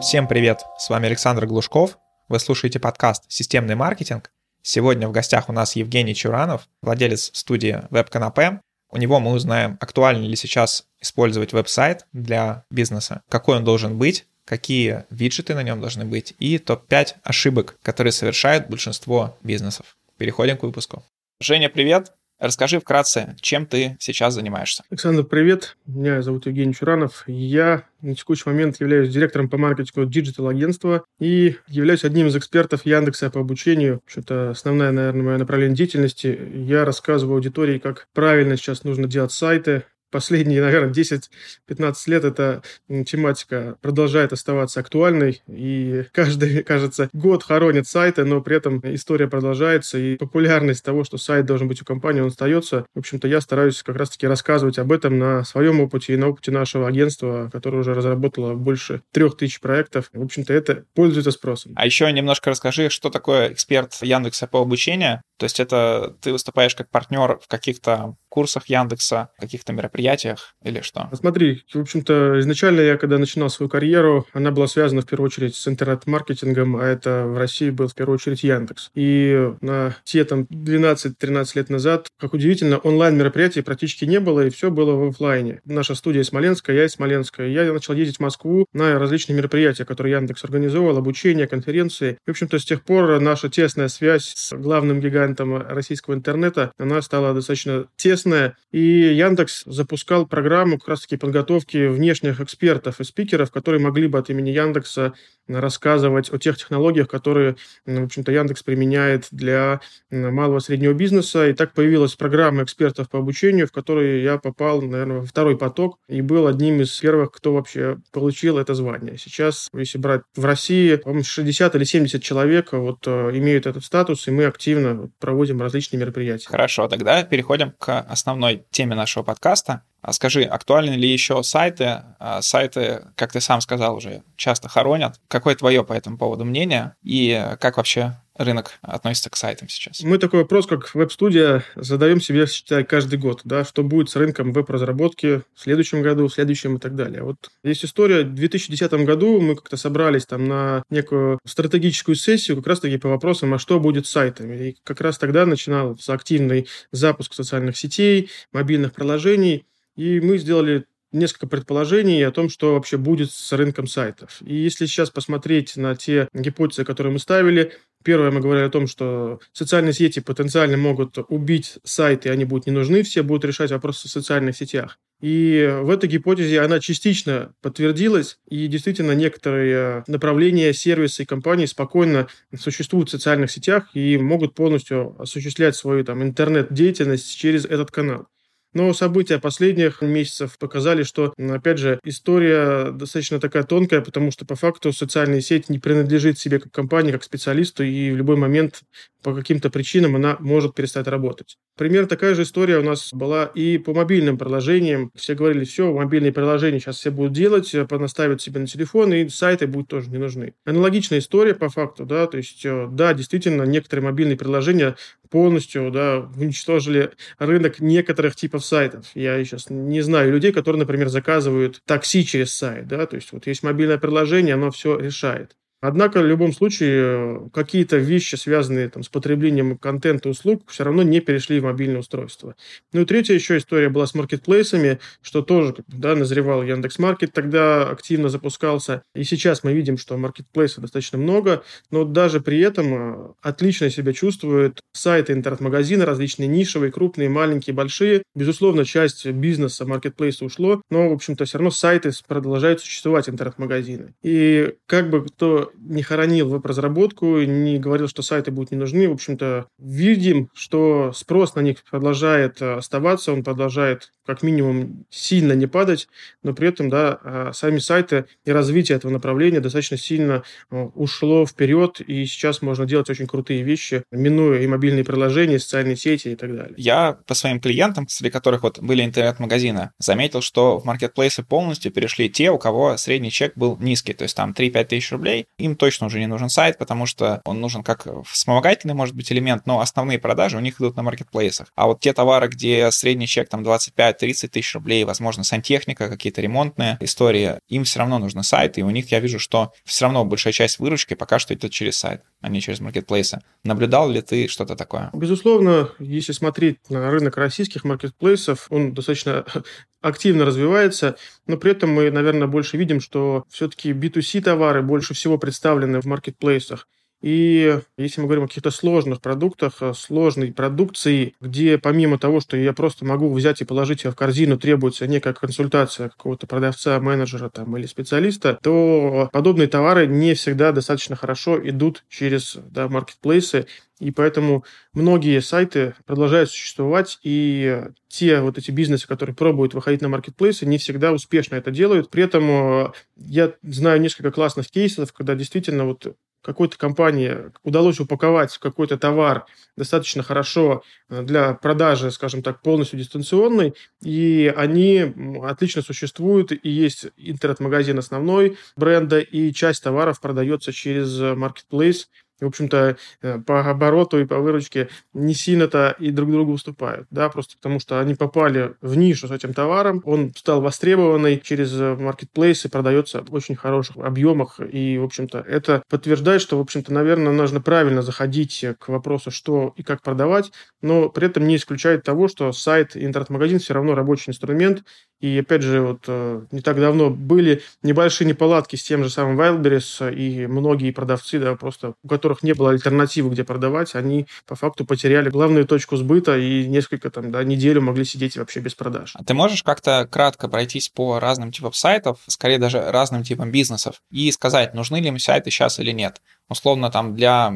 Всем привет, с вами Александр Глушков. Вы слушаете подкаст «Системный маркетинг». Сегодня в гостях у нас Евгений Чуранов, владелец студии WebCanapé. У него мы узнаем, актуально ли сейчас использовать веб-сайт для бизнеса, какой он должен быть, какие виджеты на нем должны быть и топ-5 ошибок, которые совершают большинство бизнесов. Переходим к выпуску. Женя, привет! Расскажи вкратце, чем ты сейчас занимаешься. Александр, привет. Меня зовут Евгений Чуранов. Я на текущий момент являюсь директором по маркетингу digital-агентства и являюсь одним из экспертов Яндекса по обучению. Это основное, наверное, мое направление деятельности. Я рассказываю аудитории, как правильно сейчас нужно делать сайты, последние, наверное, 10-15 лет эта тематика продолжает оставаться актуальной, и каждый, кажется, год хоронит сайты, но при этом история продолжается, и популярность того, что сайт должен быть у компании, он остается. В общем-то, я стараюсь как раз-таки рассказывать об этом на своем опыте и на опыте нашего агентства, которое уже разработало больше трех тысяч проектов. В общем-то, это пользуется спросом. А еще немножко расскажи, что такое эксперт Яндекса по обучению. То есть это ты выступаешь как партнер в каких-то курсах Яндекса, каких-то мероприятиях или что? Смотри, в общем-то, изначально я, когда начинал свою карьеру, она была связана в первую очередь с интернет-маркетингом, а это в России был в первую очередь Яндекс. И на те там 12-13 лет назад, как удивительно, онлайн-мероприятий практически не было, и все было в офлайне. Наша студия Смоленская, я из Смоленска. Я начал ездить в Москву на различные мероприятия, которые Яндекс организовывал, обучение, конференции. В общем-то, с тех пор наша тесная связь с главным гигантом российского интернета, она стала достаточно интересное. И Яндекс запускал программу как раз-таки подготовки внешних экспертов и спикеров, которые могли бы от имени Яндекса рассказывать о тех технологиях, которые, в общем-то, Яндекс применяет для малого и среднего бизнеса. И так появилась программа экспертов по обучению, в которой я попал, наверное, во второй поток и был одним из первых, кто вообще получил это звание. Сейчас, если брать в России, по 60 или 70 человек вот э, имеют этот статус, и мы активно проводим различные мероприятия. Хорошо, тогда переходим к основной теме нашего подкаста. А скажи, актуальны ли еще сайты? А сайты, как ты сам сказал уже, часто хоронят. Какое твое по этому поводу мнение? И как вообще рынок относится к сайтам сейчас? Мы такой вопрос, как веб-студия, задаем себе, считай, каждый год, да, что будет с рынком веб-разработки в следующем году, в следующем и так далее. Вот есть история, в 2010 году мы как-то собрались там на некую стратегическую сессию как раз-таки по вопросам, а что будет с сайтами. И как раз тогда начинался активный запуск социальных сетей, мобильных приложений, и мы сделали несколько предположений о том, что вообще будет с рынком сайтов. И если сейчас посмотреть на те гипотезы, которые мы ставили, первое, мы говорили о том, что социальные сети потенциально могут убить сайты, они будут не нужны, все будут решать вопросы в социальных сетях. И в этой гипотезе она частично подтвердилась, и действительно некоторые направления, сервисы и компании спокойно существуют в социальных сетях и могут полностью осуществлять свою там, интернет-деятельность через этот канал. Но события последних месяцев показали, что, опять же, история достаточно такая тонкая, потому что по факту социальная сеть не принадлежит себе как компании, как специалисту, и в любой момент по каким-то причинам она может перестать работать. Пример такая же история у нас была и по мобильным приложениям. Все говорили, все, мобильные приложения сейчас все будут делать, понаставят себе на телефон, и сайты будут тоже не нужны. Аналогичная история по факту, да, то есть, э, да, действительно, некоторые мобильные приложения полностью, да, уничтожили рынок некоторых типов сайтов. Я сейчас не знаю людей, которые, например, заказывают такси через сайт, да, то есть вот есть мобильное приложение, оно все решает. Однако в любом случае какие-то вещи, связанные там, с потреблением контента услуг, все равно не перешли в мобильное устройство. Ну и третья еще история была с маркетплейсами, что тоже да, назревал Яндекс Маркет, тогда активно запускался. И сейчас мы видим, что маркетплейсов достаточно много, но даже при этом э, отлично себя чувствуют сайты интернет-магазины, различные нишевые, крупные, маленькие, большие. Безусловно, часть бизнеса маркетплейса ушло, но, в общем-то, все равно сайты продолжают существовать, интернет-магазины. И как бы кто не хоронил веб-разработку, не говорил, что сайты будут не нужны. В общем-то, видим, что спрос на них продолжает э, оставаться, он продолжает как минимум сильно не падать, но при этом, да, а, сами сайты и развитие этого направления достаточно сильно э, ушло вперед, и сейчас можно делать очень крутые вещи, минуя и мобильные приложения, и социальные сети и так далее. Я по своим клиентам, среди которых вот были интернет-магазины, заметил, что в маркетплейсы полностью перешли те, у кого средний чек был низкий, то есть там 3-5 тысяч рублей, им точно уже не нужен сайт, потому что он нужен как вспомогательный, может быть, элемент, но основные продажи у них идут на маркетплейсах. А вот те товары, где средний чек там 25-30 тысяч рублей, возможно, сантехника, какие-то ремонтные истории, им все равно нужен сайт, и у них я вижу, что все равно большая часть выручки пока что идет через сайт, а не через маркетплейсы. Наблюдал ли ты что-то такое? Безусловно, если смотреть на рынок российских маркетплейсов, он достаточно активно развивается, но при этом мы, наверное, больше видим, что все-таки B2C товары больше всего представлены в маркетплейсах. И если мы говорим о каких-то сложных продуктах, сложной продукции, где помимо того, что я просто могу взять и положить ее в корзину, требуется некая консультация какого-то продавца, менеджера там, или специалиста, то подобные товары не всегда достаточно хорошо идут через да, маркетплейсы, и поэтому многие сайты продолжают существовать, и те вот эти бизнесы, которые пробуют выходить на маркетплейсы, не всегда успешно это делают. При этом э, я знаю несколько классных кейсов, когда действительно вот какой-то компании удалось упаковать какой-то товар достаточно хорошо э, для продажи, скажем так, полностью дистанционной, и они отлично существуют, и есть интернет-магазин основной бренда, и часть товаров продается через маркетплейс, в общем-то, э, по обороту и по выручке не сильно-то и друг другу уступают, да, просто потому что они попали в нишу с этим товаром, он стал востребованный через маркетплейсы, продается в очень хороших объемах, и, в общем-то, это подтверждает, что, в общем-то, наверное, нужно правильно заходить к вопросу, что и как продавать, но при этом не исключает того, что сайт и интернет-магазин все равно рабочий инструмент, и опять же, вот э, не так давно были небольшие неполадки с тем же самым Wildberries, и многие продавцы, да, просто у которых не было альтернативы, где продавать, они по факту потеряли главную точку сбыта и несколько там, да, неделю могли сидеть вообще без продаж. А ты можешь как-то кратко пройтись по разным типам сайтов, скорее даже разным типам бизнесов, и сказать, нужны ли им сайты сейчас или нет? Условно там для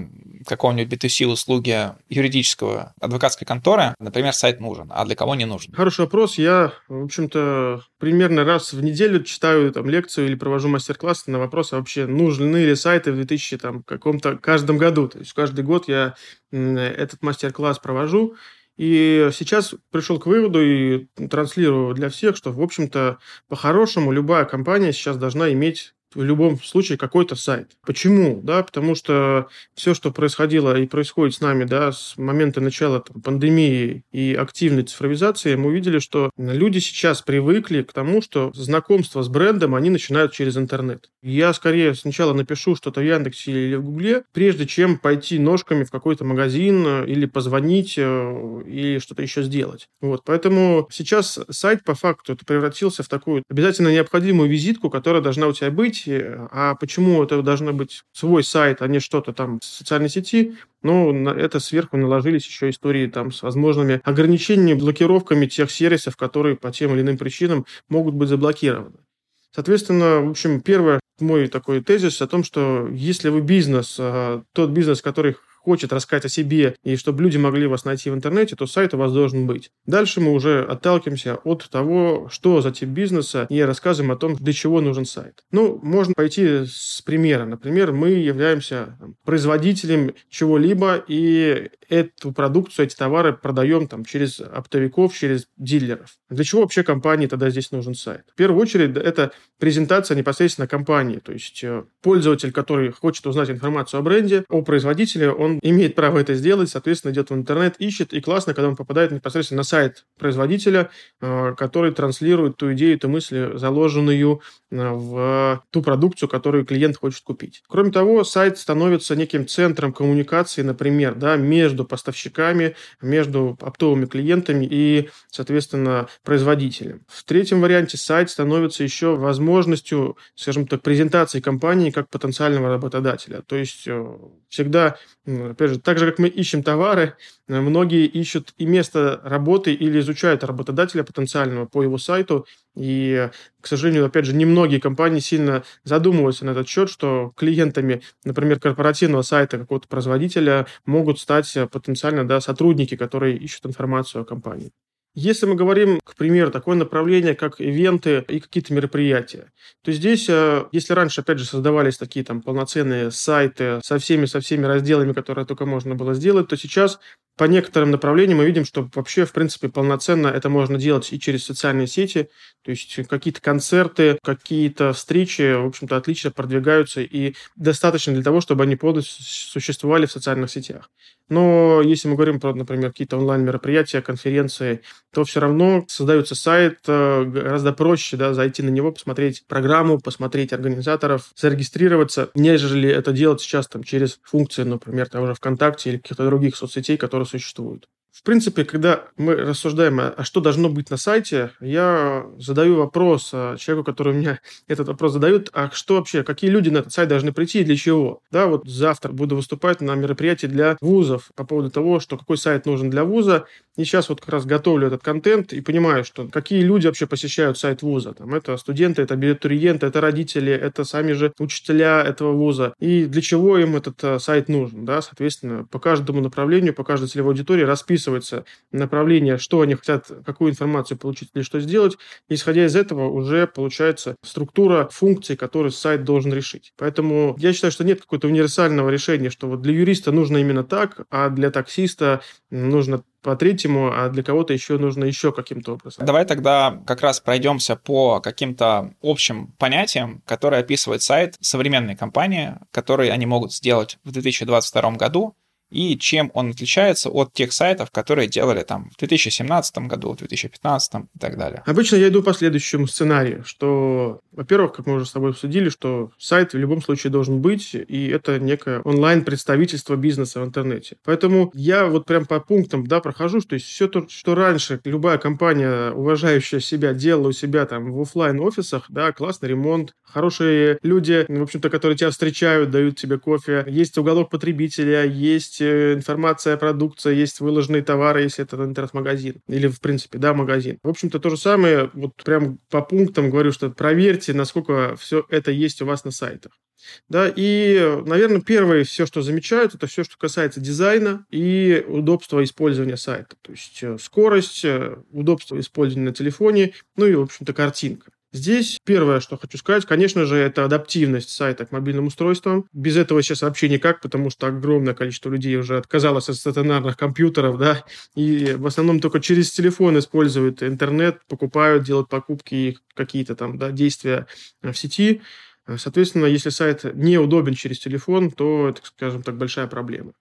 какого-нибудь B2C услуги юридического адвокатской конторы, например, сайт нужен, а для кого не нужен? Хороший вопрос. Я, в общем-то, примерно раз в неделю читаю там лекцию или провожу мастер-класс на вопрос, а вообще нужны ли сайты в 2000 там каком-то каждом году. То есть каждый год я этот мастер-класс провожу. И сейчас пришел к выводу и транслирую для всех, что, в общем-то, по-хорошему любая компания сейчас должна иметь в любом случае какой-то сайт. Почему? Да, потому что все, что происходило и происходит с нами да, с момента начала там, пандемии и активной цифровизации, мы увидели, что люди сейчас привыкли к тому, что знакомство с брендом они начинают через интернет. Я скорее сначала напишу что-то в Яндексе или в Гугле, прежде чем пойти ножками в какой-то магазин э, или позвонить э, или что-то еще сделать. Вот, поэтому сейчас сайт по факту превратился в такую обязательно необходимую визитку, которая должна у тебя быть, сети. А почему это должно быть свой сайт, а не что-то там в социальной сети? Ну, на это сверху наложились еще истории там с возможными ограничениями, блокировками тех сервисов, которые по тем или иным причинам могут быть заблокированы. Соответственно, в общем, первое, мой такой тезис о том, что если вы бизнес, а, тот бизнес, который хочет рассказать о себе и чтобы люди могли вас найти в интернете, то сайт у вас должен быть. Дальше мы уже отталкиваемся от того, что за тип бизнеса, и рассказываем о том, для чего нужен сайт. Ну, можно пойти с примера. Например, мы являемся производителем чего-либо, и эту продукцию, эти товары продаем там, через оптовиков, через дилеров. Для чего вообще компании тогда здесь нужен сайт? В первую очередь, это презентация непосредственно компании. То есть э, пользователь, который хочет узнать информацию о бренде, о производителе, он имеет право это сделать, соответственно, идет в интернет, ищет, и классно, когда он попадает непосредственно на сайт производителя, э, который транслирует ту идею, ту мысль, заложенную э, в ту продукцию, которую клиент хочет купить. Кроме того, сайт становится неким центром коммуникации, например, да, между поставщиками, между оптовыми клиентами и, соответственно, производителем. В третьем варианте сайт становится еще возможностью, скажем так, презентации компании как потенциального работодателя. То есть э, Опять же, так же, как мы ищем товары, э, многие ищут и место работы или изучают работодателя потенциального по его сайту. И, к сожалению, опять же, немногие компании сильно задумываются на этот счет, что клиентами, например, корпоративного сайта какого-то производителя могут стать э, потенциально да, сотрудники, которые ищут информацию о компании. Если мы говорим, к примеру, такое направление, как ивенты и какие-то мероприятия, то здесь, э, если раньше, опять же, создавались такие там полноценные сайты со всеми, со всеми разделами, которые только можно было сделать, то сейчас по некоторым направлениям мы видим, что вообще, в принципе, полноценно это можно делать и через социальные сети, то есть какие-то концерты, какие-то встречи, в общем-то, отлично продвигаются и достаточно для того, чтобы они полностью существовали в социальных сетях. Но если мы говорим про, например, какие-то онлайн-мероприятия, конференции, то все равно создается сайт, э, гораздо проще да, зайти на него, посмотреть программу, посмотреть организаторов, зарегистрироваться, нежели это делать сейчас там, через функции, например, того же ВКонтакте или каких-то других соцсетей, которые существуют. В принципе, когда мы рассуждаем, а что должно быть на сайте, я задаю вопрос а, человеку, который меня этот вопрос задают, а что вообще, какие люди на этот сайт должны прийти и для чего? Да, вот завтра буду выступать на мероприятии для вузов по поводу того, что какой сайт нужен для вуза, и сейчас вот как раз готовлю этот контент и понимаю, что какие люди вообще посещают сайт вуза. Там это студенты, это абитуриенты, это родители, это сами же учителя этого вуза. И для чего им этот а, сайт нужен, да, соответственно, по каждому направлению, по каждой целевой аудитории расписываю расписывается направление, что они хотят, какую информацию получить или что сделать. Исходя из этого уже получается структура функций, которые сайт должен решить. Поэтому я считаю, что нет какого-то универсального решения, что вот для юриста нужно именно так, а для таксиста нужно по третьему, а для кого-то еще нужно еще каким-то образом. Давай тогда как раз пройдемся по каким-то общим понятиям, которые описывает сайт современной компании, которые они могут сделать в 2022 году, и чем он отличается от тех сайтов, которые делали там в 2017 году, в 2015 и так далее. Обычно я иду по следующему сценарию, что, во-первых, как мы уже с тобой обсудили, что сайт в любом случае должен быть, и это некое онлайн-представительство бизнеса в интернете. Поэтому я вот прям по пунктам, да, прохожу, что есть все то, что раньше любая компания, уважающая себя, делала у себя там в офлайн офисах да, классный ремонт, хорошие люди, в общем-то, которые тебя встречают, дают тебе кофе, есть уголок потребителя, есть есть э, информация о продукции, есть выложенные товары, если это интернет-магазин. Или, в принципе, да, магазин. В общем-то, то же самое, вот прям по пунктам говорю, что проверьте, насколько все это есть у вас на сайтах. Да, и, наверное, первое, все, что замечают, это все, что касается дизайна и удобства использования сайта. То есть э, скорость, э, удобство использования на телефоне, ну и, в общем-то, картинка. Здесь первое, что хочу сказать, конечно же, это адаптивность сайта к мобильным устройствам. Без этого сейчас вообще никак, потому что огромное количество людей уже отказалось от стационарных компьютеров, да, и в основном только через телефон используют интернет, покупают, делают покупки и какие-то там да, действия в сети. Соответственно, если сайт неудобен через телефон, то это, скажем так, большая проблема.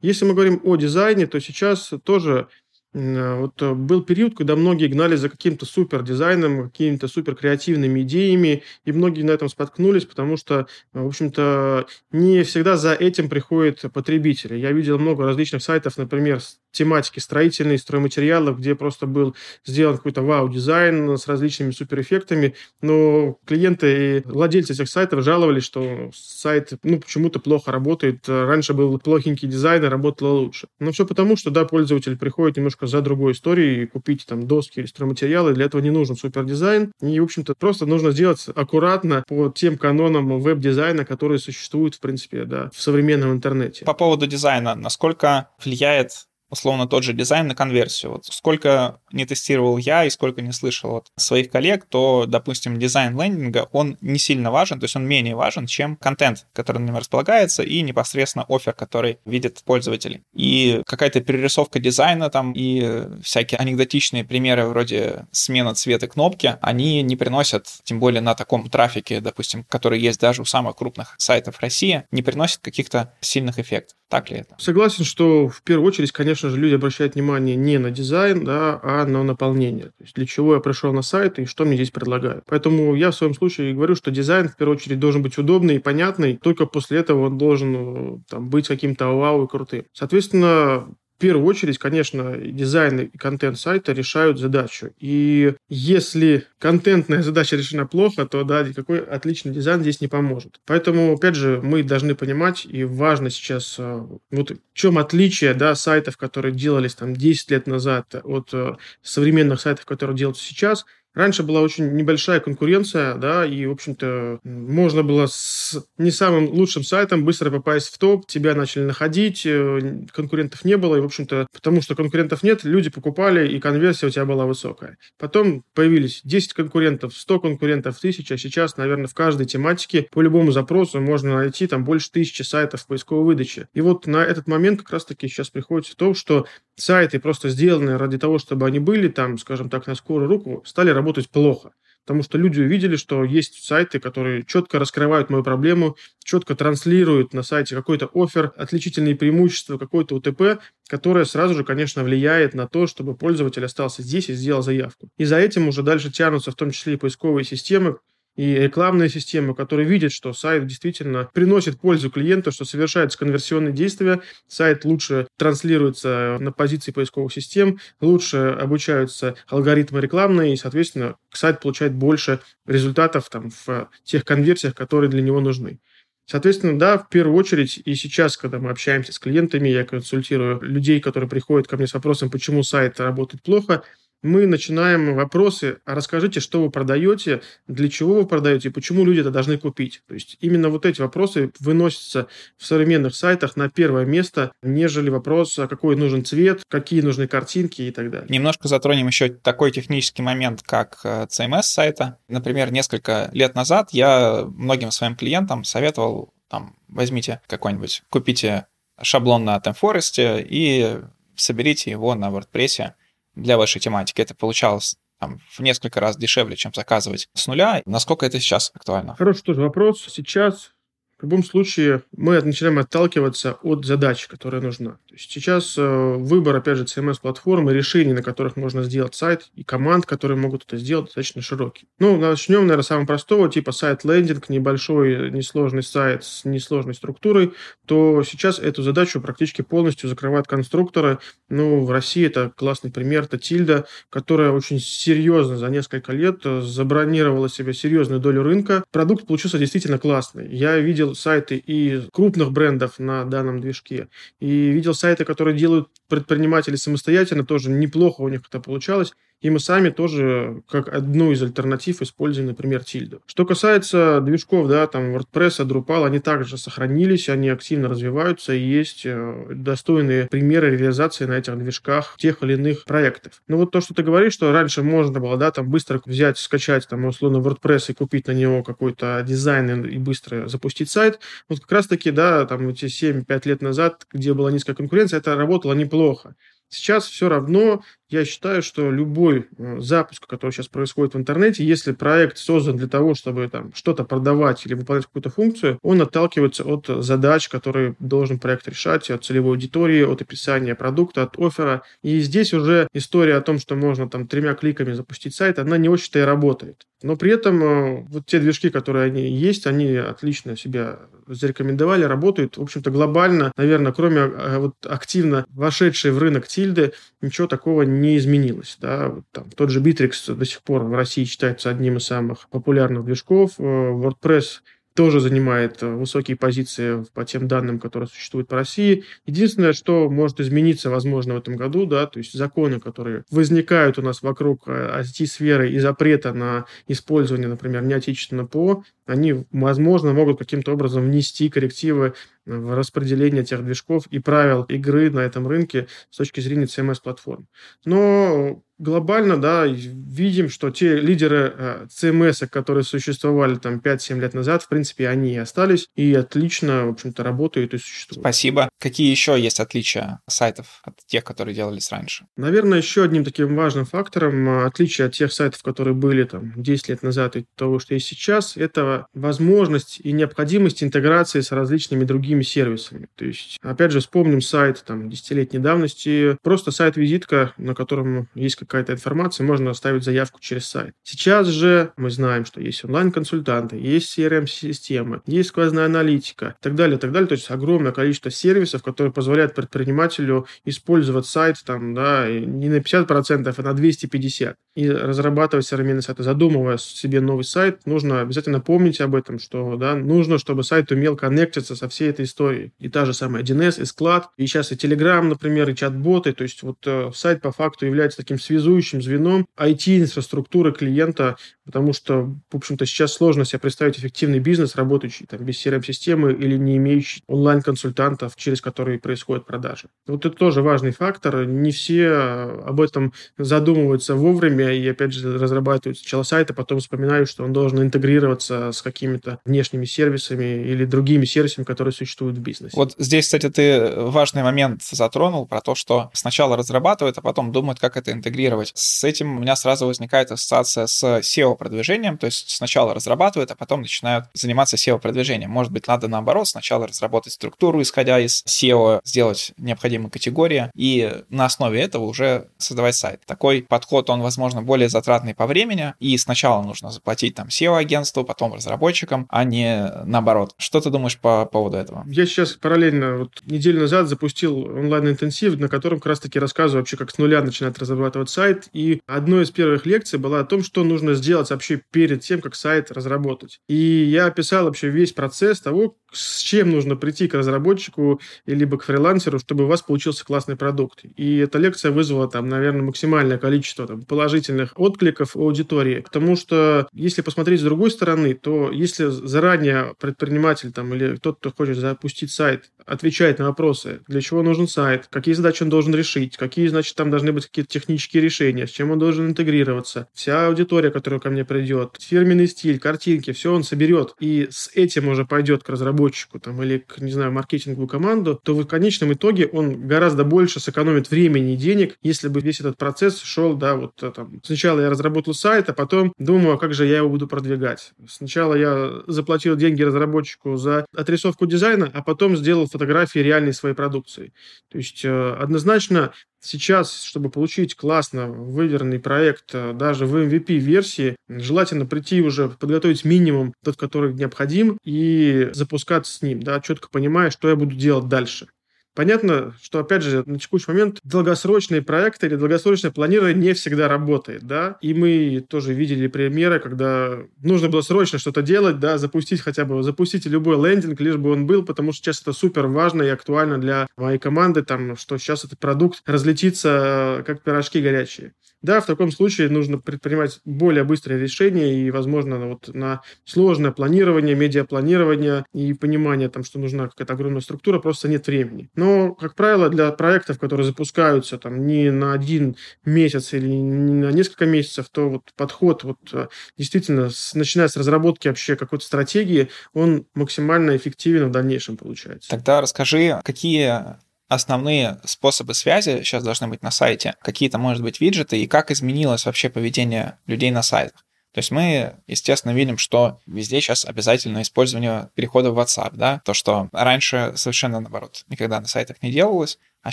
Если мы говорим о дизайне, то сейчас тоже вот э, был период, когда многие гнали за каким-то супер дизайном, какими-то супер креативными идеями, и многие на этом споткнулись, потому что, э, в общем-то, не всегда за этим приходят потребители. Я видел много различных сайтов, например, с тематики строительной, стройматериалов, где просто был сделан какой-то вау-дизайн с различными суперэффектами, но клиенты и владельцы этих сайтов жаловались, что сайт ну, почему-то плохо работает. Раньше был плохенький дизайн, и работало лучше. Но все потому, что, да, пользователь приходит немножко за другой историей, купить там доски или стройматериалы. Для этого не нужен супердизайн. И, в общем-то, просто нужно сделать аккуратно по тем канонам веб-дизайна, которые существуют, в принципе, да, в современном интернете. По поводу дизайна, насколько влияет условно тот же дизайн на конверсию. Вот сколько не тестировал я и сколько не слышал от своих коллег, то, допустим, дизайн лендинга, он не сильно важен, то есть он менее важен, чем контент, который на нем располагается, и непосредственно оффер, который видит пользователь. И какая-то перерисовка дизайна там и всякие анекдотичные примеры вроде смена цвета кнопки, они не приносят, тем более на таком трафике, допустим, который есть даже у самых крупных сайтов России, не приносят каких-то сильных эффектов. Так ли это? Согласен, что в первую очередь, конечно же, люди обращают внимание не на дизайн, да, а на наполнение. То есть для чего я пришел на сайт и что мне здесь предлагают. Поэтому я в своем случае говорю, что дизайн в первую очередь должен быть удобный и понятный. Только после этого он должен э, там, быть каким-то вау и крутым. Соответственно, в первую очередь, конечно, дизайн и контент сайта решают задачу. И если контентная задача решена плохо, то да, никакой отличный дизайн здесь не поможет. Поэтому, опять же, мы должны понимать, и важно сейчас, э, вот в чем отличие да, сайтов, которые делались там 10 лет назад от э, современных сайтов, которые делаются сейчас – Раньше была очень небольшая конкуренция, да, и, в общем-то, можно было с не самым лучшим сайтом быстро попасть в топ, тебя начали находить, э, конкурентов не было, и, в общем-то, потому что конкурентов нет, люди покупали, и конверсия у тебя была высокая. Потом появились 10 конкурентов, 100 конкурентов, 1000, а сейчас, наверное, в каждой тематике по любому запросу можно найти там больше тысячи сайтов в поисковой выдаче. И вот на этот момент как раз-таки сейчас приходится то, что сайты, просто сделанные ради того, чтобы они были там, скажем так, на скорую руку, стали работать плохо. Потому что люди увидели, что есть сайты, которые четко раскрывают мою проблему, четко транслируют на сайте какой-то офер, отличительные преимущества, какой-то УТП, которое сразу же, конечно, влияет на то, чтобы пользователь остался здесь и сделал заявку. И за этим уже дальше тянутся в том числе и поисковые системы, и рекламные системы, которые видят, что сайт действительно приносит пользу клиенту, что совершаются конверсионные действия, сайт лучше транслируется на позиции поисковых систем, лучше обучаются алгоритмы рекламные, и, соответственно, сайт получает больше результатов там, в тех конверсиях, которые для него нужны. Соответственно, да, в первую очередь, и сейчас, когда мы общаемся с клиентами, я консультирую людей, которые приходят ко мне с вопросом, почему сайт работает плохо – мы начинаем вопросы, а расскажите, что вы продаете, для чего вы продаете и почему люди это должны купить. То есть именно вот эти вопросы выносятся в современных сайтах на первое место, нежели вопрос, а какой нужен цвет, какие нужны картинки и так далее. Немножко затронем еще такой технический момент, как CMS э, сайта. Например, несколько лет назад я многим своим клиентам советовал, там, возьмите какой-нибудь, купите шаблон на ThemeForest и соберите его на WordPress для вашей тематики. Это получалось там, в несколько раз дешевле, чем заказывать с нуля. Насколько это сейчас актуально? Хороший тоже вопрос. Сейчас в любом случае мы начинаем отталкиваться от задачи, которая нужна. То есть сейчас э, выбор, опять же, CMS-платформы, решений, на которых можно сделать сайт, и команд, которые могут это сделать, достаточно широкий. Ну, начнем, наверное, с самого простого, типа сайт-лендинг, небольшой, несложный сайт с несложной структурой, то сейчас эту задачу практически полностью закрывают конструкторы. Ну, в России это классный пример, это Тильда, которая очень серьезно за несколько лет забронировала себе серьезную долю рынка. Продукт получился действительно классный. Я видел видел сайты и крупных брендов на данном движке, и видел сайты, которые делают предприниматели самостоятельно, тоже неплохо у них это получалось. И мы сами тоже как одну из альтернатив используем, например, тильду. Что касается движков, да, там WordPress, Drupal, они также сохранились, они активно развиваются, и есть э, достойные примеры реализации на этих движках тех или иных проектов. Ну вот то, что ты говоришь, что раньше можно было, да, там быстро взять, скачать, там, условно, WordPress и купить на него какой-то дизайн и быстро запустить сайт, вот как раз-таки, да, там эти 7-5 лет назад, где была низкая конкуренция, это работало неплохо. Сейчас все равно я считаю, что любой э, запуск, который сейчас происходит в интернете, если проект создан для того, чтобы там что-то продавать или выполнять какую-то функцию, он отталкивается от задач, которые должен проект решать, от целевой аудитории, от описания продукта, от оффера. И здесь уже история о том, что можно там тремя кликами запустить сайт, она не очень-то и работает. Но при этом э, вот те движки, которые они есть, они отлично себя зарекомендовали, работают. В общем-то, глобально, наверное, кроме э, вот активно вошедшей в рынок тильды, ничего такого не изменилось. Да? Вот там, тот же Bittrex до сих пор в России считается одним из самых популярных движков. Э, WordPress тоже занимает э, высокие позиции по тем данным, которые существуют по России. Единственное, что может измениться, возможно, в этом году, да, то есть законы, которые возникают у нас вокруг IT-сферы и запрета на использование, например, неотечественного ПО, они, возможно, могут каким-то образом внести коррективы в распределение тех движков и правил игры на этом рынке с точки зрения CMS-платформ. Но глобально, да, видим, что те лидеры э, CMS, которые существовали там 5-7 лет назад, в принципе, они и остались и отлично, в общем-то, работают и существуют. Спасибо. Какие еще есть отличия сайтов от тех, которые делались раньше? Наверное, еще одним таким важным фактором э, отличия от тех сайтов, которые были там 10 лет назад и того, что есть сейчас, это возможность и необходимость интеграции с различными другими сервисами. То есть, опять же, вспомним сайт там десятилетней давности, просто сайт-визитка, на котором есть какая-то информация, можно оставить заявку через сайт. Сейчас же мы знаем, что есть онлайн-консультанты, есть CRM-системы, есть сквозная аналитика и так далее, и так далее. То есть огромное количество сервисов, которые позволяют предпринимателю использовать сайт там, да, не на 50%, а на 250%. И разрабатывать современный сайт, задумывая себе новый сайт, нужно обязательно помнить об этом, что да, нужно, чтобы сайт умел коннектиться со всей этой истории. И та же самая 1С, и склад, и сейчас и Telegram, например, и чат-боты. То есть вот э, сайт по факту является таким связующим звеном IT-инфраструктуры клиента, потому что, в общем-то, сейчас сложно себе представить эффективный бизнес, работающий там без CRM-системы или не имеющий онлайн-консультантов, через которые происходят продажи. Вот это тоже важный фактор. Не все об этом задумываются вовремя и, опять же, разрабатывают сначала сайт, а потом вспоминают, что он должен интегрироваться с какими-то внешними сервисами или другими сервисами, которые существуют в бизнесе. Вот здесь, кстати, ты важный момент затронул про то, что сначала разрабатывают, а потом думают, как это интегрировать. С этим у меня сразу возникает ассоциация с SEO-продвижением, то есть сначала разрабатывают, а потом начинают заниматься SEO-продвижением. Может быть, надо наоборот, сначала разработать структуру, исходя из SEO, сделать необходимые категории, и на основе этого уже создавать сайт. Такой подход, он, возможно, более затратный по времени, и сначала нужно заплатить там SEO-агентству, потом разработчикам, а не наоборот. Что ты думаешь по поводу этого? Я сейчас параллельно, вот неделю назад запустил онлайн-интенсив, на котором как раз-таки рассказываю вообще, как с нуля начинать разрабатывать сайт, и одной из первых лекций была о том, что нужно сделать вообще перед тем, как сайт разработать. И я описал вообще весь процесс того, с чем нужно прийти к разработчику либо к фрилансеру, чтобы у вас получился классный продукт. И эта лекция вызвала там, наверное, максимальное количество там, положительных откликов у аудитории. Потому что если посмотреть с другой стороны, то если заранее предприниматель там, или тот, кто хочет запустить сайт, отвечает на вопросы, для чего нужен сайт, какие задачи он должен решить, какие, значит, там должны быть какие-то технические решения, с чем он должен интегрироваться, вся аудитория, которая ко мне придет, фирменный стиль, картинки, все он соберет, и с этим уже пойдет к разработчику там, или к, не знаю, маркетинговую команду, то в конечном итоге он гораздо больше сэкономит времени и денег, если бы весь этот процесс шел, да, вот э, там, сначала я разработал сайт, а потом думаю, а как же я его буду продвигать. Сначала я заплатил деньги разработчику за отрисовку дизайна, а потом сделал фотографии реальной своей продукции. То есть э, однозначно Сейчас, чтобы получить классно выверенный проект э, даже в MVP-версии, желательно прийти уже, подготовить минимум тот, который необходим, и запускаться с ним, да, четко понимая, что я буду делать дальше. Понятно, что, опять же, на текущий момент долгосрочные проекты или долгосрочное планирование не всегда работает, да, и мы тоже видели примеры, когда нужно было срочно что-то делать, да, запустить хотя бы, запустить любой лендинг, лишь бы он был, потому что сейчас это супер важно и актуально для моей команды, там, что сейчас этот продукт разлетится как пирожки горячие. Да, в таком случае нужно предпринимать более быстрые решения и, возможно, вот на сложное планирование, медиапланирование и понимание, там, что нужна какая-то огромная структура, просто нет времени. Но, как правило, для проектов, которые запускаются там не на один месяц или не на несколько месяцев, то вот подход вот э, действительно, с, начиная с разработки вообще какой-то стратегии, он максимально эффективен в дальнейшем получается. Тогда расскажи, какие основные способы связи сейчас должны быть на сайте, какие-то, может быть, виджеты, и как изменилось вообще поведение людей на сайтах. То есть мы, естественно, видим, что везде сейчас обязательно использование перехода в WhatsApp, да, то, что раньше совершенно наоборот никогда на сайтах не делалось, а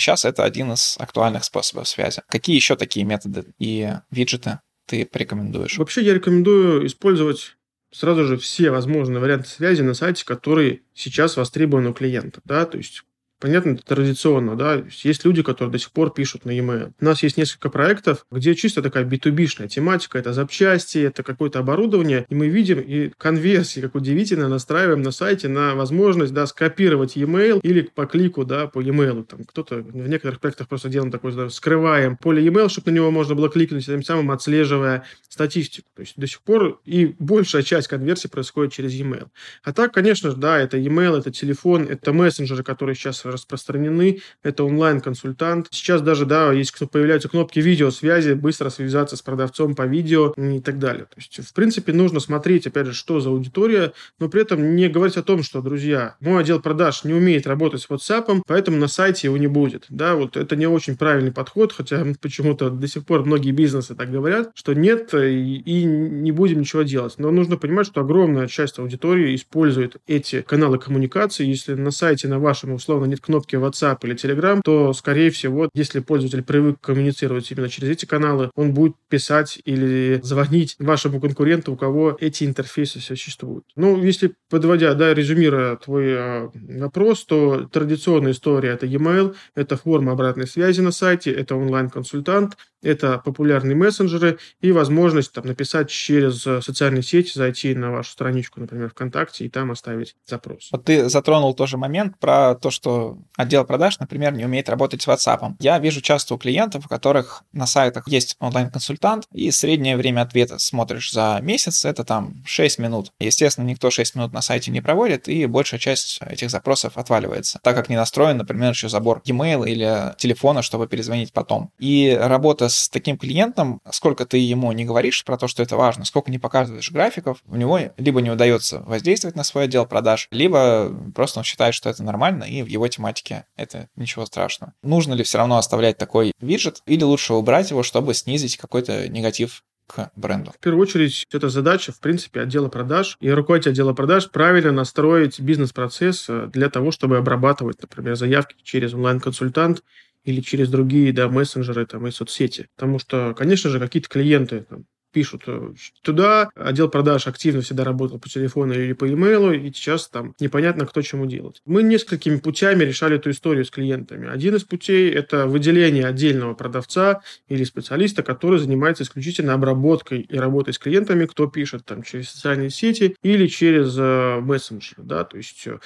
сейчас это один из актуальных способов связи. Какие еще такие методы и виджеты ты порекомендуешь? Вообще я рекомендую использовать сразу же все возможные варианты связи на сайте, которые сейчас востребованы у клиента. Да? То есть Понятно, это традиционно, да. Есть люди, которые до сих пор пишут на e-mail. У нас есть несколько проектов, где чисто такая B2B-шная тематика. Это запчасти, это какое-то оборудование. И мы видим и конверсии, как удивительно, настраиваем на сайте на возможность, да, скопировать e-mail или по клику, да, по e-mail. Там кто-то в некоторых проектах просто делаем такой, да, скрываем поле e-mail, чтобы на него можно было кликнуть, тем самым отслеживая статистику. То есть до сих пор и большая часть конверсий происходит через e-mail. А так, конечно, да, это e-mail, это телефон, это мессенджеры, которые сейчас распространены. Это онлайн-консультант. Сейчас даже, да, есть появляются кнопки видеосвязи, быстро связаться с продавцом по видео и так далее. То есть, в принципе, нужно смотреть, опять же, что за аудитория, но при этом не говорить о том, что, друзья, мой отдел продаж не умеет работать с WhatsApp, поэтому на сайте его не будет. Да, вот это не очень правильный подход, хотя почему-то до сих пор многие бизнесы так говорят, что нет, и не будем ничего делать. Но нужно понимать, что огромная часть аудитории использует эти каналы коммуникации. Если на сайте на вашем условно нет кнопки WhatsApp или Telegram, то, скорее всего, если пользователь привык коммуницировать именно через эти каналы, он будет писать или звонить вашему конкуренту, у кого эти интерфейсы существуют. Ну, если подводя, да, резюмируя твой э, вопрос, то традиционная история это e-mail, это форма обратной связи на сайте, это онлайн-консультант, это популярные мессенджеры и возможность там, написать через социальные сети, зайти на вашу страничку, например, ВКонтакте, и там оставить запрос. Вот ты затронул тоже момент про то, что отдел продаж, например, не умеет работать с WhatsApp. Я вижу часто у клиентов, у которых на сайтах есть онлайн-консультант, и среднее время ответа смотришь за месяц, это там 6 минут. Естественно, никто 6 минут на сайте не проводит, и большая часть этих запросов отваливается, так как не настроен, например, еще забор e-mail или телефона, чтобы перезвонить потом. И работа с таким клиентом, сколько ты ему не говоришь про то, что это важно, сколько не показываешь графиков, у него либо не удается воздействовать на свой отдел продаж, либо просто он считает, что это нормально, и в его тематике это ничего страшного. Нужно ли все равно оставлять такой виджет, или лучше убрать его, чтобы снизить какой-то негатив к бренду? В первую очередь, это задача, в принципе, отдела продаж. И руководитель отдела продаж правильно настроить бизнес-процесс э, для того, чтобы обрабатывать, например, заявки через онлайн-консультант или через другие да, мессенджеры там, и соцсети. Потому что, конечно же, какие-то клиенты там, пишут э, туда, отдел продаж активно всегда работал по телефону или по имейлу, и сейчас там непонятно, кто чему делать. Мы несколькими путями решали эту историю с клиентами. Один из путей – это выделение отдельного продавца или специалиста, который занимается исключительно обработкой и работой с клиентами, кто пишет там через социальные сети или через э, мессенджеры. Да? То есть э,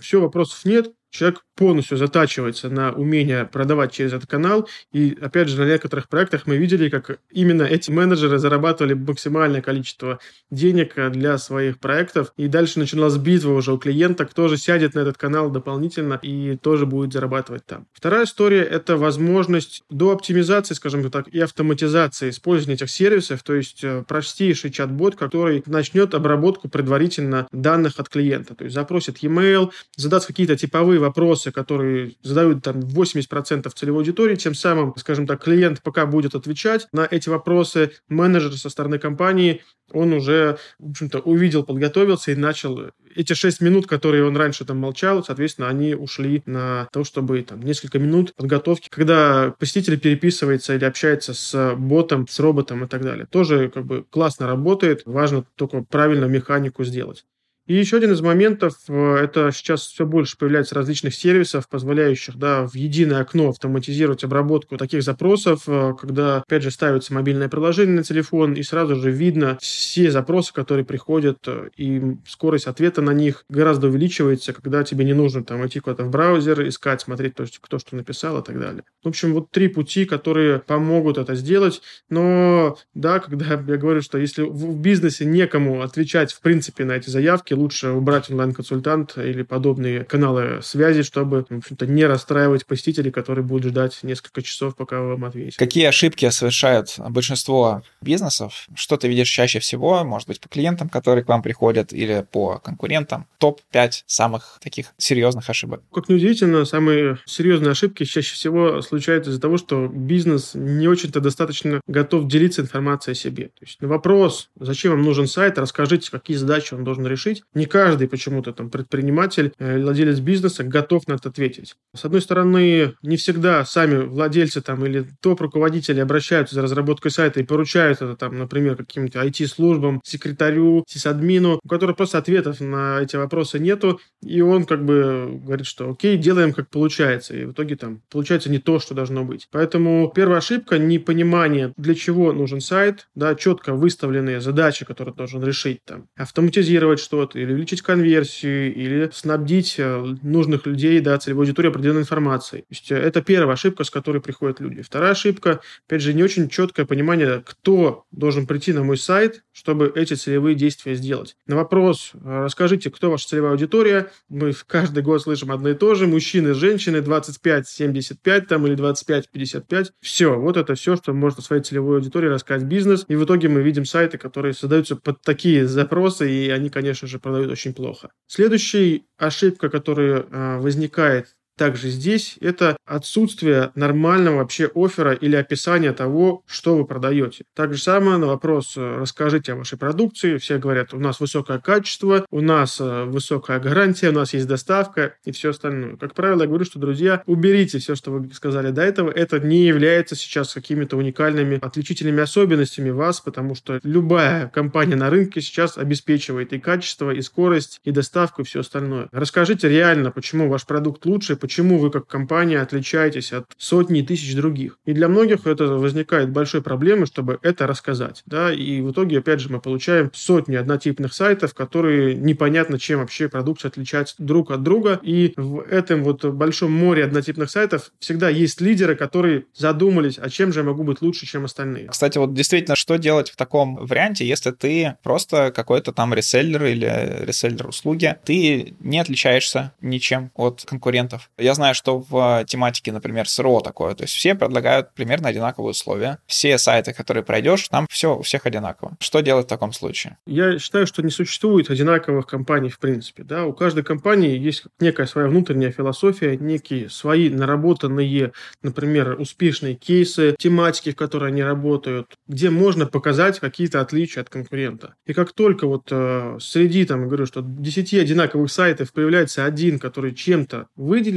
все, вопросов нет, человек полностью затачивается на умение продавать через этот канал. И, опять же, на некоторых проектах мы видели, как именно эти менеджеры зарабатывали максимальное количество денег для своих проектов. И дальше начиналась битва уже у клиента, кто же сядет на этот канал дополнительно и тоже будет зарабатывать там. Вторая история – это возможность до оптимизации, скажем так, и автоматизации использования этих сервисов, то есть э, простейший чат-бот, который начнет обработку предварительно данных от клиента. То есть запросит e-mail, задаст какие-то типовые вопросы, которые задают там 80% целевой аудитории, тем самым, скажем так, клиент пока будет отвечать на эти вопросы, менеджер со стороны компании, он уже, в общем-то, увидел, подготовился и начал эти 6 минут, которые он раньше там молчал, соответственно, они ушли на то, чтобы там несколько минут подготовки, когда посетитель переписывается или общается с ботом, с роботом и так далее. Тоже как бы классно работает, важно только правильно механику сделать. И еще один из моментов, э, это сейчас все больше появляется различных сервисов, позволяющих да, в единое окно автоматизировать обработку таких запросов, э, когда, опять же, ставится мобильное приложение на телефон, и сразу же видно все запросы, которые приходят, э, и скорость ответа на них гораздо увеличивается, когда тебе не нужно там идти куда-то в браузер, искать, смотреть, то, кто что написал и так далее. В общем, вот три пути, которые помогут это сделать, но да, когда я говорю, что если в бизнесе некому отвечать в принципе на эти заявки, все-таки лучше убрать онлайн-консультант или подобные каналы связи, чтобы, в общем-то, не расстраивать посетителей, которые будут ждать несколько часов, пока вам ответят. Какие ошибки совершают большинство бизнесов? Что ты видишь чаще всего? Может быть, по клиентам, которые к вам приходят, или по конкурентам? Топ-5 самых таких серьезных ошибок. Как неудивительно, самые серьезные ошибки чаще всего случаются из-за того, что бизнес не очень-то достаточно готов делиться информацией о себе. То есть на вопрос, зачем вам нужен сайт, расскажите, какие задачи он должен решить, не каждый почему-то там предприниматель, э, владелец бизнеса готов на это ответить. С одной стороны, не всегда сами владельцы там или топ-руководители обращаются за разработкой сайта и поручают это там, например, каким-то IT-службам, секретарю, сисадмину, у которого просто ответов на эти вопросы нету, и он как бы говорит, что окей, делаем как получается, и в итоге там получается не то, что должно быть. Поэтому первая ошибка – непонимание, для чего нужен сайт, да, четко выставленные задачи, которые должен решить, там, автоматизировать что-то, или увеличить конверсию, или снабдить э, нужных людей, да, целевой аудитории определенной информацией. То есть э, это первая ошибка, с которой приходят люди. Вторая ошибка, опять же, не очень четкое понимание, кто должен прийти на мой сайт, чтобы эти целевые действия сделать. На вопрос, э, расскажите, кто ваша целевая аудитория, мы каждый год слышим одно и то же, мужчины, женщины, 25-75 там или 25-55. Все, вот это все, что можно своей целевой аудитории рассказать бизнес. И в итоге мы видим сайты, которые создаются под такие запросы, и они, конечно же, продают очень плохо. Следующая ошибка, которая э, возникает также здесь, это отсутствие нормального вообще оффера или описания того, что вы продаете. Так же самое на вопрос э, «расскажите о вашей продукции». Все говорят, у нас высокое качество, у нас э, высокая гарантия, у нас есть доставка и все остальное. Как правило, я говорю, что, друзья, уберите все, что вы сказали до этого. Это не является сейчас какими-то уникальными отличительными особенностями вас, потому что любая компания на рынке сейчас обеспечивает и качество, и скорость, и доставку, и все остальное. Расскажите реально, почему ваш продукт лучше, почему вы как компания отличаетесь от сотни тысяч других. И для многих это возникает большой проблемой, чтобы это рассказать. Да? И в итоге, опять же, мы получаем сотни однотипных сайтов, которые непонятно, чем вообще продукция отличается друг от друга. И в этом вот большом море однотипных сайтов всегда есть лидеры, которые задумались, а чем же я могу быть лучше, чем остальные. Кстати, вот действительно, что делать в таком варианте, если ты просто какой-то там реселлер или реселлер услуги, ты не отличаешься ничем от конкурентов. Я знаю, что в тематике, например, СРО такое, то есть все предлагают примерно одинаковые условия. Все сайты, которые пройдешь, там все у всех одинаково. Что делать в таком случае? Я считаю, что не существует одинаковых компаний в принципе. Да? У каждой компании есть некая своя внутренняя философия, некие свои наработанные, например, успешные кейсы, тематики, в которой они работают, где можно показать какие-то отличия от конкурента. И как только вот э, среди, там, говорю, что 10 одинаковых сайтов появляется один, который чем-то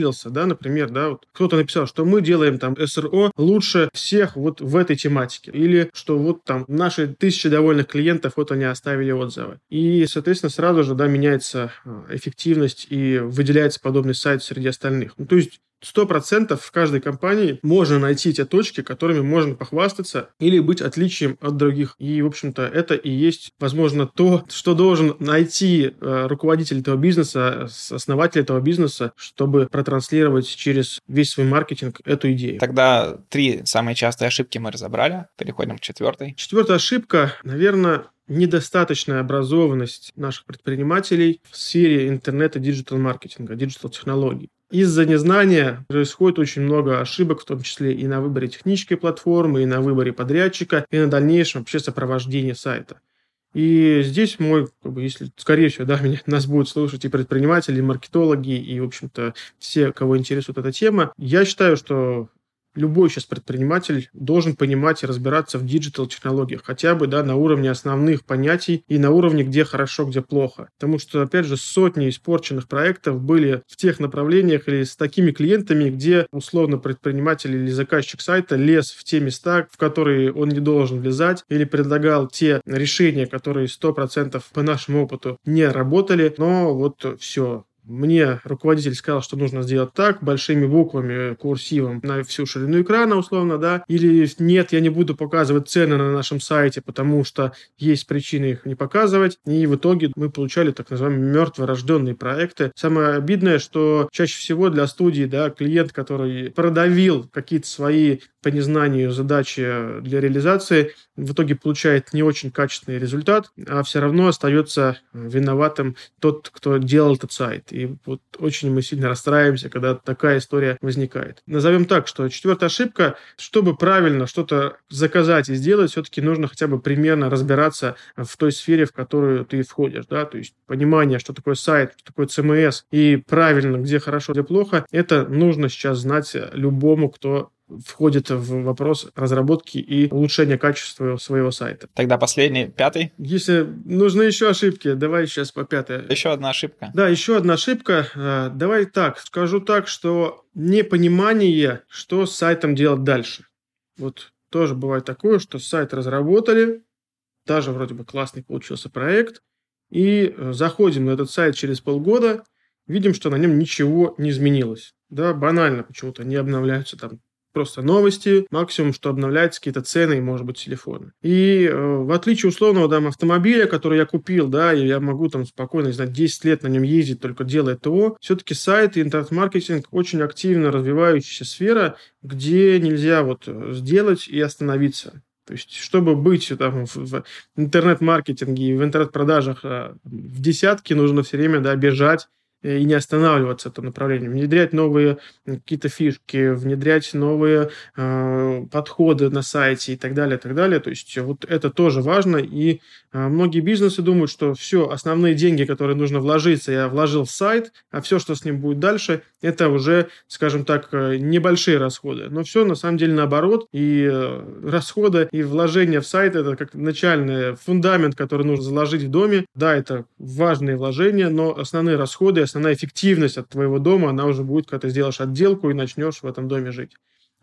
выделился, да, например, да, вот кто-то написал, что мы делаем там СРО лучше всех вот в этой тематике. Или что вот там наши тысячи довольных клиентов, вот они оставили отзывы. И, соответственно, сразу же, да, меняется э, эффективность и выделяется подобный сайт среди остальных. Ну, то есть сто процентов в каждой компании можно найти те точки, которыми можно похвастаться или быть отличием от других. И, в общем-то, это и есть, возможно, то, что должен найти э, руководитель этого бизнеса, основатель этого бизнеса, чтобы протранслировать через весь свой маркетинг эту идею. Тогда три самые частые ошибки мы разобрали. Переходим к четвертой. Четвертая ошибка, наверное, недостаточная образованность наших предпринимателей в сфере интернета, диджитал-маркетинга, диджитал-технологий. Из-за незнания происходит очень много ошибок, в том числе и на выборе технической платформы, и на выборе подрядчика, и на дальнейшем вообще сопровождении сайта. И здесь мой, как бы, если, скорее всего, да, меня, нас будут слушать и предприниматели, и маркетологи, и, в общем-то, все, кого интересует эта тема, я считаю, что любой сейчас предприниматель должен понимать и разбираться в диджитал-технологиях, хотя бы да, на уровне основных понятий и на уровне, где хорошо, где плохо. Потому что, опять же, сотни испорченных проектов были в тех направлениях или с такими клиентами, где условно предприниматель или заказчик сайта лез в те места, в которые он не должен влезать, или предлагал те решения, которые 100% по нашему опыту не работали, но вот все, мне руководитель сказал, что нужно сделать так, большими буквами, курсивом на всю ширину экрана, условно, да, или нет, я не буду показывать цены на нашем сайте, потому что есть причины их не показывать, и в итоге мы получали так называемые мертворожденные проекты. Самое обидное, что чаще всего для студии, да, клиент, который продавил какие-то свои по незнанию задачи для реализации, в итоге получает не очень качественный результат, а все равно остается виноватым тот, кто делал этот сайт. И вот очень мы сильно расстраиваемся, когда такая история возникает. Назовем так, что четвертая ошибка, чтобы правильно что-то заказать и сделать, все-таки нужно хотя бы примерно разбираться в той сфере, в которую ты входишь. Да? То есть понимание, что такое сайт, что такое CMS и правильно, где хорошо, где плохо, это нужно сейчас знать любому, кто входит в вопрос разработки и улучшения качества своего сайта. Тогда последний, пятый. Если нужны еще ошибки, давай сейчас по пятой. Еще одна ошибка. Да, еще одна ошибка. А, давай так, скажу так, что непонимание, что с сайтом делать дальше. Вот тоже бывает такое, что сайт разработали, даже вроде бы классный получился проект, и э, заходим на этот сайт через полгода, видим, что на нем ничего не изменилось. Да, банально почему-то не обновляются там просто новости, максимум, что обновляются какие-то цены и, может быть, телефоны. И э, в отличие условного там, автомобиля, который я купил, да, и я могу там спокойно, не знаю, 10 лет на нем ездить, только делая ТО, все-таки сайт и интернет-маркетинг очень активно развивающаяся сфера, где нельзя вот сделать и остановиться. То есть, чтобы быть там, в интернет-маркетинге и в интернет-продажах э, в десятке, нужно все время да, бежать Э, и не останавливаться в этом направлении, внедрять новые какие-то фишки, внедрять новые э, подходы на сайте и так далее, и так далее. То есть вот это тоже важно, и многие бизнесы думают, что все, основные деньги, которые нужно вложиться, я вложил в сайт, а все, что с ним будет дальше, это уже, скажем так, э, небольшие расходы. Но все на самом деле наоборот. И э, расходы, и вложения в сайт – это как начальный фундамент, который нужно заложить в доме. Да, это важные вложения, но основные расходы, основная эффективность от твоего дома, она уже будет, когда ты сделаешь отделку и начнешь в этом доме жить.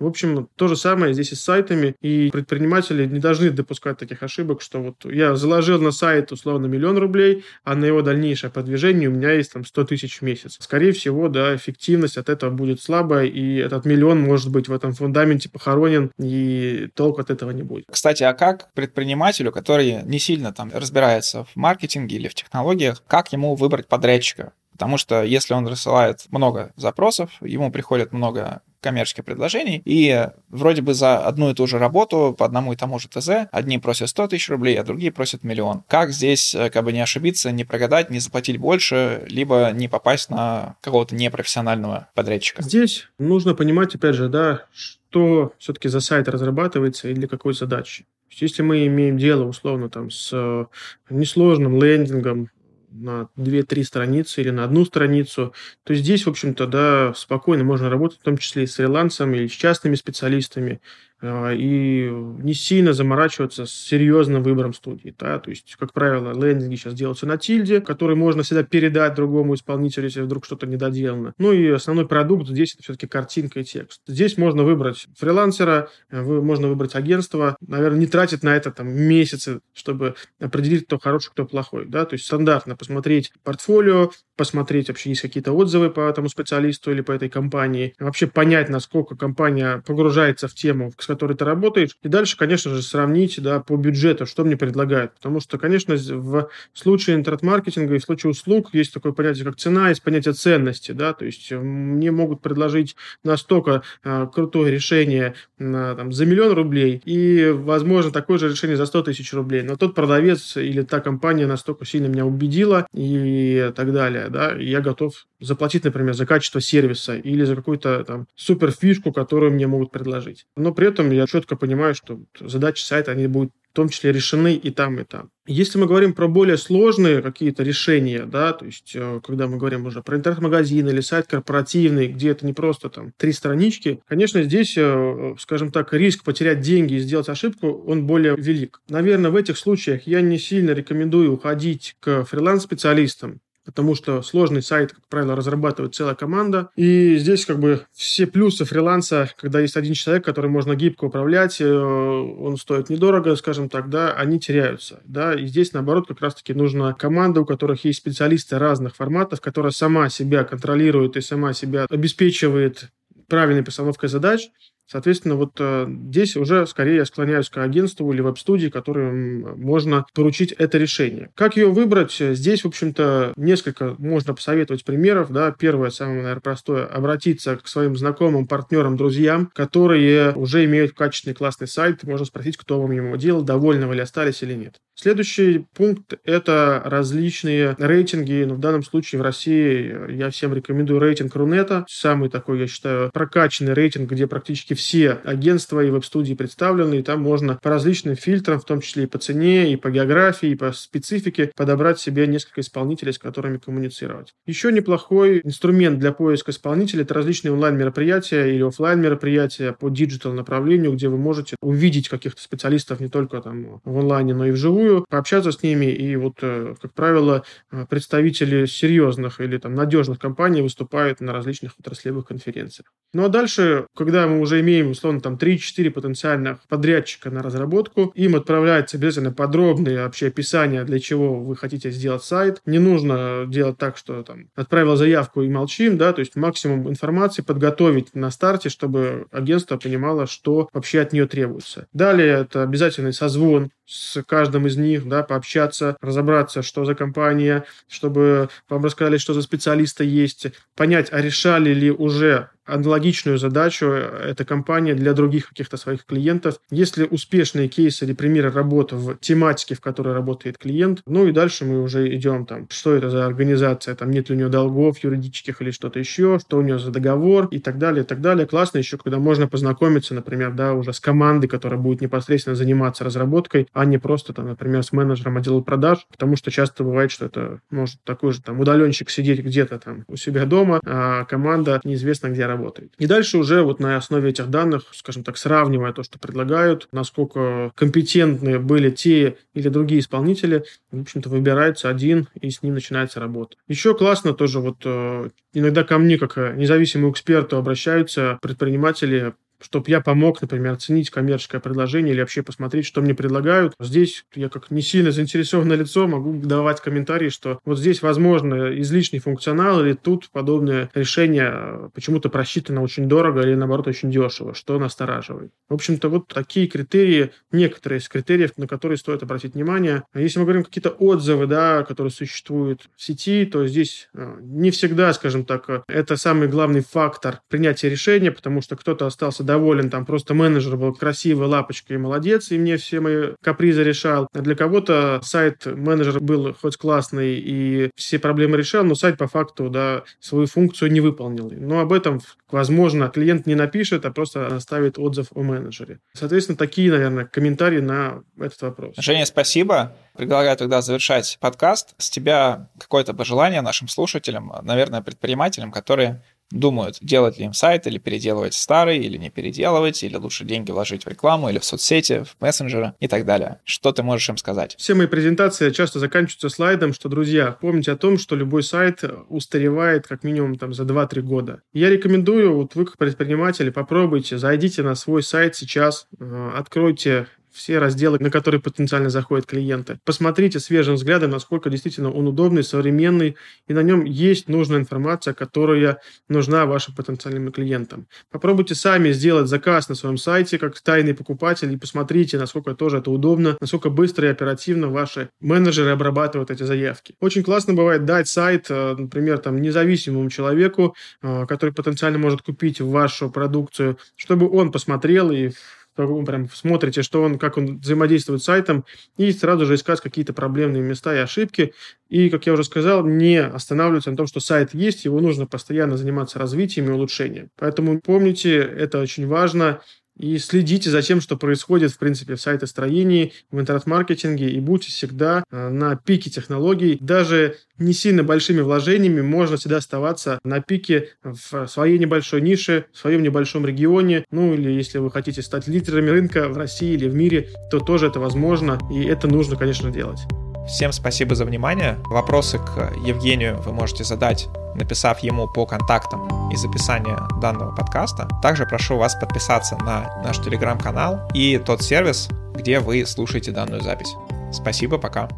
В общем, то же самое здесь и с сайтами, и предприниматели не должны допускать таких ошибок, что вот я заложил на сайт условно миллион рублей, а на его дальнейшее продвижение у меня есть там 100 тысяч в месяц. Скорее всего, да, эффективность от этого будет слабая, и этот миллион может быть в этом фундаменте похоронен, и толк от этого не будет. Кстати, а как предпринимателю, который не сильно там разбирается в маркетинге или в технологиях, как ему выбрать подрядчика? Потому что если он рассылает много запросов, ему приходит много коммерческих предложений, и вроде бы за одну и ту же работу по одному и тому же ТЗ одни просят 100 тысяч рублей, а другие просят миллион. Как здесь э, как бы не ошибиться, не прогадать, не заплатить больше, либо не попасть на какого-то непрофессионального подрядчика? Здесь нужно понимать, опять же, да, что все-таки за сайт разрабатывается и для какой задачи. Если мы имеем дело, условно, там, с э, несложным лендингом, на 2-3 страницы или на одну страницу, то здесь, в общем-то, да, спокойно можно работать, в том числе и с фрилансом, или с частными специалистами. А, и не сильно заморачиваться с серьезным выбором студии. Да? То есть, как правило, лендинги сейчас делаются на тильде, который можно всегда передать другому исполнителю, если вдруг что-то не доделано. Ну и основной продукт здесь это все-таки картинка и текст. Здесь можно выбрать фрилансера, можно выбрать агентство, наверное, не тратить на это там месяцы, чтобы определить, кто хороший, кто плохой. Да? То есть стандартно посмотреть портфолио, посмотреть вообще есть какие-то отзывы по этому специалисту или по этой компании, вообще понять, насколько компания погружается в тему, с которой ты работаешь, и дальше, конечно же, сравнить да, по бюджету, что мне предлагают. Потому что, конечно, в случае интернет-маркетинга и в случае услуг есть такое понятие, как цена, есть понятие ценности. Да? То есть мне могут предложить настолько э, крутое решение э, там, за миллион рублей и, возможно, такое же решение за 100 тысяч рублей. Но тот продавец или та компания настолько сильно меня убедила и так далее. Да? И я готов заплатить, например, за качество сервиса или за какую-то там супер фишку, которую мне могут предложить. Но при этом я четко понимаю, что задачи сайта, они будут в том числе решены и там, и там. Если мы говорим про более сложные какие-то решения, да, то есть э, когда мы говорим уже про интернет-магазин или сайт корпоративный, где это не просто там три странички, конечно, здесь, э, скажем так, риск потерять деньги и сделать ошибку, он более велик. Наверное, в этих случаях я не сильно рекомендую уходить к фриланс-специалистам, потому что сложный сайт, как правило, разрабатывает целая команда. И здесь как бы все плюсы фриланса, когда есть один человек, который можно гибко управлять, э, он стоит недорого, скажем так, да, они теряются. Да? И здесь, наоборот, как раз-таки нужна команда, у которых есть специалисты разных форматов, которая сама себя контролирует и сама себя обеспечивает правильной постановкой задач, Соответственно, вот э, здесь уже скорее я склоняюсь к агентству или веб-студии, которым можно поручить это решение. Как ее выбрать? Здесь, в общем-то, несколько можно посоветовать примеров. Да. Первое, самое, наверное, простое, обратиться к своим знакомым, партнерам, друзьям, которые уже имеют качественный классный сайт. Можно спросить, кто вам его делал, довольны вы ли остались или нет. Следующий пункт – это различные рейтинги. Ну, в данном случае в России я всем рекомендую рейтинг Рунета. Самый такой, я считаю, прокачанный рейтинг, где практически все агентства и веб-студии представлены, и там можно по различным фильтрам, в том числе и по цене, и по географии, и по специфике, подобрать себе несколько исполнителей, с которыми коммуницировать. Еще неплохой инструмент для поиска исполнителей – это различные онлайн-мероприятия или офлайн мероприятия по digital направлению, где вы можете увидеть каких-то специалистов не только там в онлайне, но и вживую, вживую, пообщаться с ними, и вот, э, как правило, э, представители серьезных или там надежных компаний выступают на различных отраслевых конференциях. Ну а дальше, когда мы уже имеем, условно, там 3-4 потенциальных подрядчика на разработку, им отправляется обязательно подробное вообще описание, для чего вы хотите сделать сайт. Не нужно делать так, что там отправил заявку и молчим, да, то есть максимум информации подготовить на старте, чтобы агентство понимало, что вообще от нее требуется. Далее это обязательный созвон с каждым из них, да, пообщаться, разобраться, что за компания, чтобы вам рассказали, что за специалисты есть, понять, а решали ли уже аналогичную задачу эта компания для других каких-то своих клиентов. Если успешные кейсы или примеры работы в тематике, в которой работает клиент, ну и дальше мы уже идем там, что это за организация, там нет ли у нее долгов юридических или что-то еще, что у нее за договор и так далее, и так далее. Классно еще, когда можно познакомиться, например, да, уже с командой, которая будет непосредственно заниматься разработкой, а не просто там, например, с менеджером отдела продаж, потому что часто бывает, что это может такой же там удаленщик сидеть где-то там у себя дома, а команда неизвестно где работает. И дальше уже вот на основе этих данных, скажем так, сравнивая то, что предлагают, насколько компетентны были те или другие исполнители, в общем-то, выбирается один, и с ним начинается работа. Еще классно тоже вот э, иногда ко мне, как независимому эксперту, обращаются предприниматели чтобы я помог, например, оценить коммерческое предложение или вообще посмотреть, что мне предлагают. Здесь я как не сильно заинтересованное лицо могу давать комментарии, что вот здесь возможно излишний функционал или тут подобное решение э, почему-то просчитано очень дорого или наоборот очень дешево, что настораживает. В общем-то, вот такие критерии, некоторые из критериев, на которые стоит обратить внимание. Если мы говорим какие-то отзывы, да, которые существуют в сети, то здесь э, не всегда, скажем так, э, это самый главный фактор принятия решения, потому что кто-то остался доволен, там просто менеджер был красивый, лапочка и молодец, и мне все мои капризы решал. А для кого-то сайт менеджер был хоть классный и все проблемы решал, но сайт по факту, да, свою функцию не выполнил. Но об этом, возможно, клиент не напишет, а просто оставит отзыв о менеджере. Соответственно, такие, наверное, комментарии на этот вопрос. Женя, спасибо. Предлагаю тогда завершать подкаст. С тебя какое-то пожелание нашим слушателям, наверное, предпринимателям, которые думают, делать ли им сайт или переделывать старый, или не переделывать, или лучше деньги вложить в рекламу, или в соцсети, в мессенджеры и так далее. Что ты можешь им сказать? Все мои презентации часто заканчиваются слайдом, что, друзья, помните о том, что любой сайт устаревает как минимум там за 2-3 года. Я рекомендую, вот вы как предприниматели, попробуйте, зайдите на свой сайт сейчас, э, откройте все разделы, на которые потенциально заходят клиенты. Посмотрите свежим взглядом, насколько действительно он удобный, современный, и на нем есть нужная информация, которая нужна вашим потенциальным клиентам. Попробуйте сами сделать заказ на своем сайте, как тайный покупатель, и посмотрите, насколько тоже это удобно, насколько быстро и оперативно ваши менеджеры обрабатывают эти заявки. Очень классно бывает дать сайт, э, например, там, независимому человеку, э, который потенциально может купить вашу продукцию, чтобы он посмотрел и прям смотрите, что он, как он взаимодействует с сайтом, и сразу же искать какие-то проблемные места и ошибки. И, как я уже сказал, не останавливаться на том, что сайт есть, его нужно постоянно заниматься развитием и улучшением. Поэтому помните, это очень важно и следите за тем, что происходит, в принципе, в сайтостроении, в интернет-маркетинге, и будьте всегда э, на пике технологий. Даже не сильно большими вложениями можно всегда оставаться на пике в своей небольшой нише, в своем небольшом регионе. Ну, или если вы хотите стать лидерами рынка в России или в мире, то тоже это возможно, и это нужно, конечно, делать. Всем спасибо за внимание. Вопросы к Евгению вы можете задать, написав ему по контактам из описания данного подкаста. Также прошу вас подписаться на наш телеграм-канал и тот сервис, где вы слушаете данную запись. Спасибо, пока.